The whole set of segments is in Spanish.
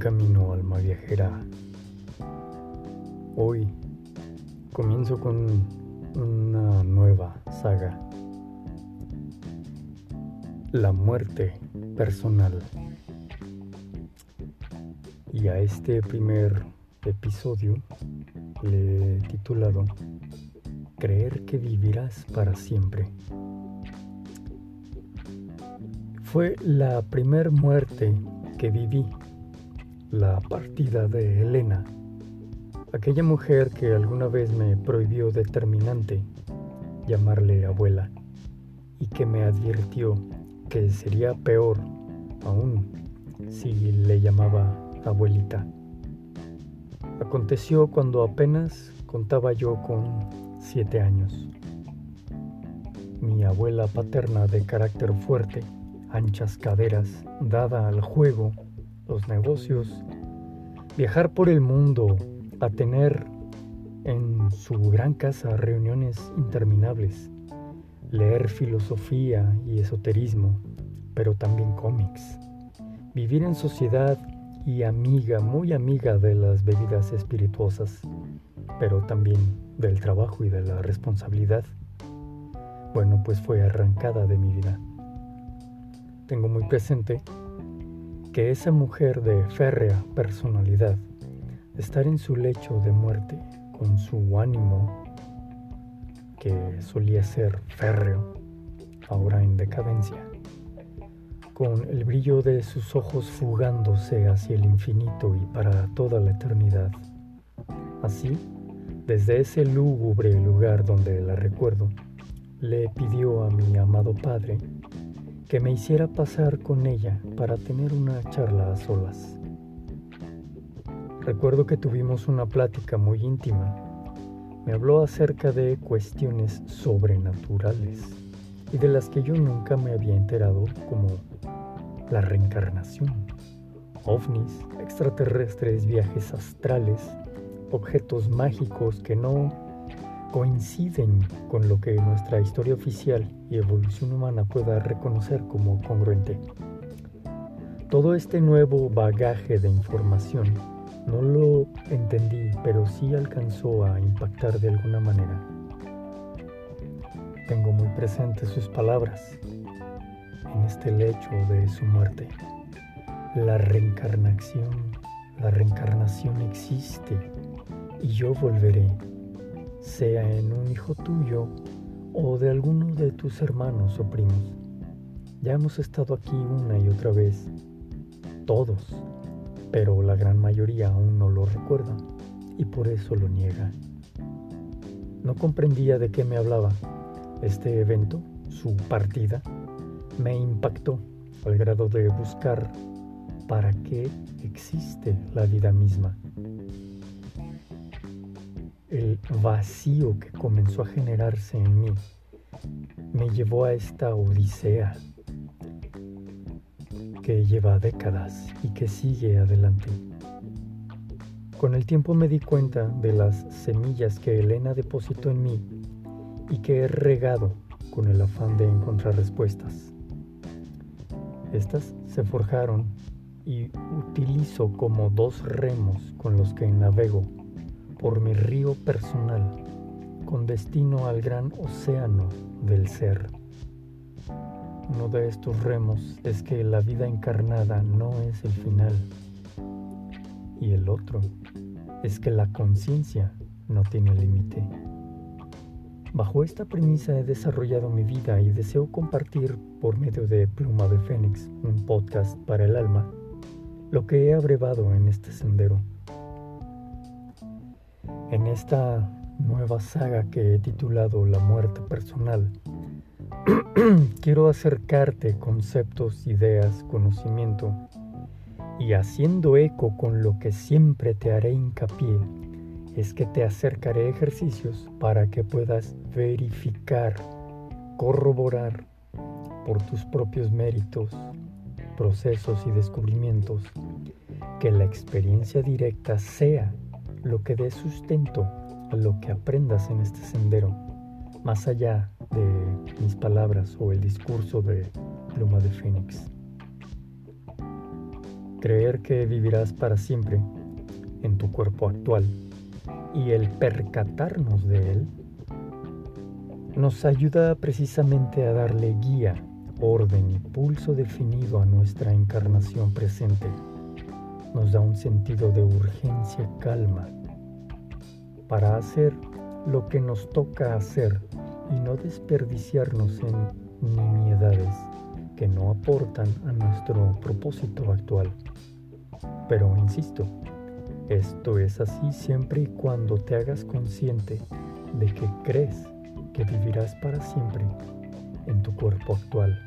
camino, alma viajera. Hoy comienzo con una nueva saga. La muerte personal. Y a este primer episodio le he titulado Creer que vivirás para siempre. Fue la primer muerte que viví la partida de Elena, aquella mujer que alguna vez me prohibió determinante llamarle abuela y que me advirtió que sería peor aún si le llamaba abuelita. Aconteció cuando apenas contaba yo con siete años. Mi abuela paterna de carácter fuerte, anchas caderas, dada al juego, los negocios, viajar por el mundo, a tener en su gran casa reuniones interminables, leer filosofía y esoterismo, pero también cómics, vivir en sociedad y amiga, muy amiga de las bebidas espirituosas, pero también del trabajo y de la responsabilidad. Bueno, pues fue arrancada de mi vida. Tengo muy presente que esa mujer de férrea personalidad, estar en su lecho de muerte con su ánimo que solía ser férreo, ahora en decadencia, con el brillo de sus ojos fugándose hacia el infinito y para toda la eternidad. Así, desde ese lúgubre lugar donde la recuerdo, le pidió a mi amado Padre que me hiciera pasar con ella para tener una charla a solas. Recuerdo que tuvimos una plática muy íntima. Me habló acerca de cuestiones sobrenaturales y de las que yo nunca me había enterado, como la reencarnación, ovnis, extraterrestres, viajes astrales, objetos mágicos que no coinciden con lo que nuestra historia oficial y evolución humana pueda reconocer como congruente. Todo este nuevo bagaje de información no lo entendí, pero sí alcanzó a impactar de alguna manera. Tengo muy presentes sus palabras en este lecho de su muerte. La reencarnación, la reencarnación existe y yo volveré sea en un hijo tuyo o de alguno de tus hermanos o primos. Ya hemos estado aquí una y otra vez, todos, pero la gran mayoría aún no lo recuerda y por eso lo niega. No comprendía de qué me hablaba. Este evento, su partida, me impactó al grado de buscar para qué existe la vida misma el vacío que comenzó a generarse en mí me llevó a esta odisea que lleva décadas y que sigue adelante. Con el tiempo me di cuenta de las semillas que Elena depositó en mí y que he regado con el afán de encontrar respuestas. Estas se forjaron y utilizo como dos remos con los que navego por mi río personal con destino al gran océano del ser. Uno de estos remos es que la vida encarnada no es el final y el otro es que la conciencia no tiene límite. Bajo esta premisa he desarrollado mi vida y deseo compartir por medio de Pluma de Fénix, un podcast para el alma, lo que he abrevado en este sendero. En esta nueva saga que he titulado La muerte personal, quiero acercarte conceptos, ideas, conocimiento y haciendo eco con lo que siempre te haré hincapié, es que te acercaré ejercicios para que puedas verificar, corroborar por tus propios méritos, procesos y descubrimientos que la experiencia directa sea lo que dé sustento a lo que aprendas en este sendero, más allá de mis palabras o el discurso de Pluma de Fénix. creer que vivirás para siempre en tu cuerpo actual y el percatarnos de él nos ayuda precisamente a darle guía, orden y pulso definido a nuestra encarnación presente. Nos da un sentido de urgencia calma para hacer lo que nos toca hacer y no desperdiciarnos en nimiedades que no aportan a nuestro propósito actual. Pero insisto, esto es así siempre y cuando te hagas consciente de que crees que vivirás para siempre en tu cuerpo actual,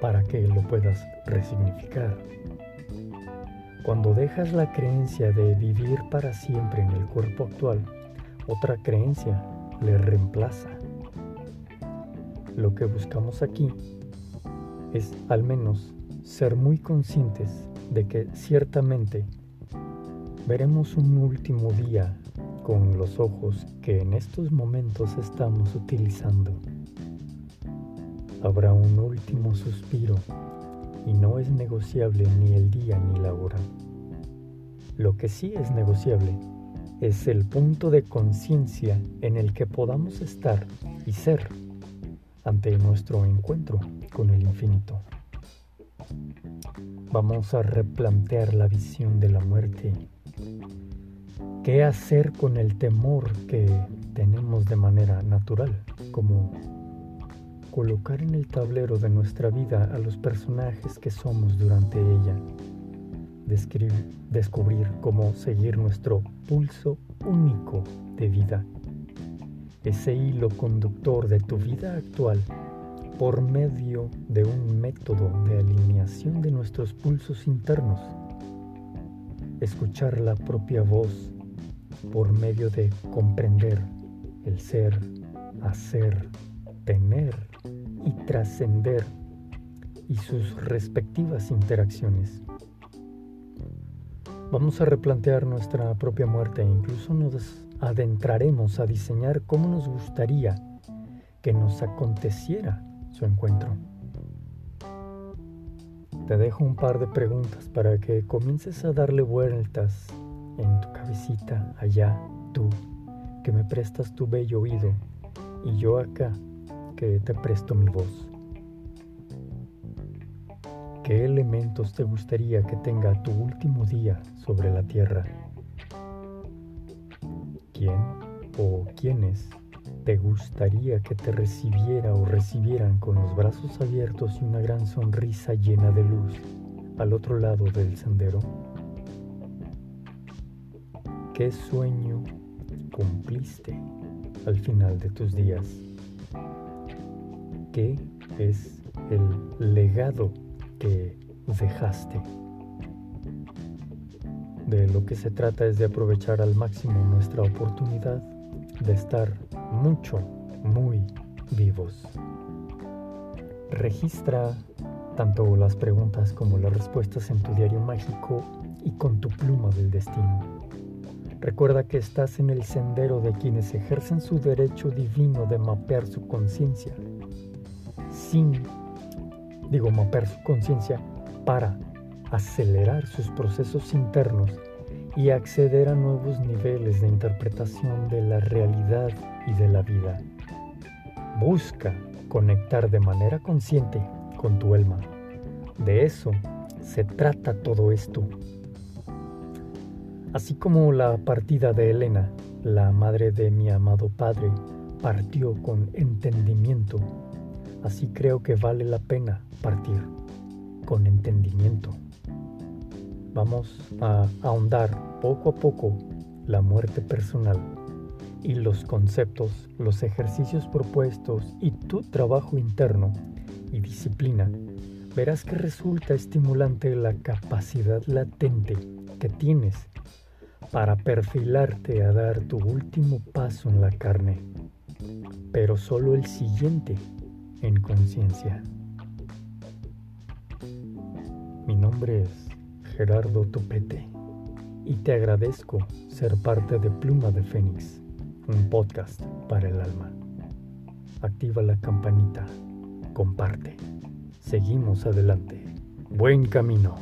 para que lo puedas resignificar. Cuando dejas la creencia de vivir para siempre en el cuerpo actual, otra creencia le reemplaza. Lo que buscamos aquí es al menos ser muy conscientes de que ciertamente veremos un último día con los ojos que en estos momentos estamos utilizando. Habrá un último suspiro y no es negociable ni el día ni la hora. Lo que sí es negociable es el punto de conciencia en el que podamos estar y ser ante nuestro encuentro con el infinito. Vamos a replantear la visión de la muerte qué hacer con el temor que tenemos de manera natural, como colocar en el tablero de nuestra vida a los personajes que somos durante ella, descubrir cómo seguir nuestro pulso único de vida, ese hilo conductor de tu vida actual por medio de un método de alineación de nuestros pulsos internos, escuchar la propia voz por medio de comprender el ser, hacer, tener y trascender y sus respectivas interacciones. Vamos a replantear nuestra propia muerte e incluso nos adentraremos a diseñar cómo nos gustaría que nos aconteciera su encuentro. Te dejo un par de preguntas para que comiences a darle vueltas en tu cabecita, allá, tú, que me prestas tu bello oído, y yo acá, que te presto mi voz. ¿Qué elementos te gustaría que tenga tu último día sobre la tierra? ¿Quién o quiénes te gustaría que te recibiera o recibieran con los brazos abiertos y una gran sonrisa llena de luz al otro lado del sendero? ¿Qué sueño cumpliste al final de tus días? ¿Qué es el legado que dejaste? De lo que se trata es de aprovechar al máximo nuestra oportunidad de estar mucho, muy vivos. Registra tanto las preguntas como las respuestas en tu diario mágico y con tu pluma del destino. Recuerda que estás en el sendero de quienes ejercen su derecho divino de mapear su conciencia. Sin, digo, mapear su conciencia para acelerar sus procesos internos y acceder a nuevos niveles de interpretación de la realidad y de la vida. Busca conectar de manera consciente con tu alma. De eso se trata todo esto. Así como la partida de Elena, la madre de mi amado padre, partió con entendimiento, así creo que vale la pena partir con entendimiento. Vamos a ahondar poco a poco la muerte personal y los conceptos, los ejercicios propuestos y tu trabajo interno y disciplina, verás que resulta estimulante la capacidad latente que tienes para perfilarte a dar tu último paso en la carne, pero solo el siguiente en conciencia. Mi nombre es Gerardo Topete y te agradezco ser parte de Pluma de Fénix, un podcast para el alma. Activa la campanita, comparte. Seguimos adelante. Buen camino.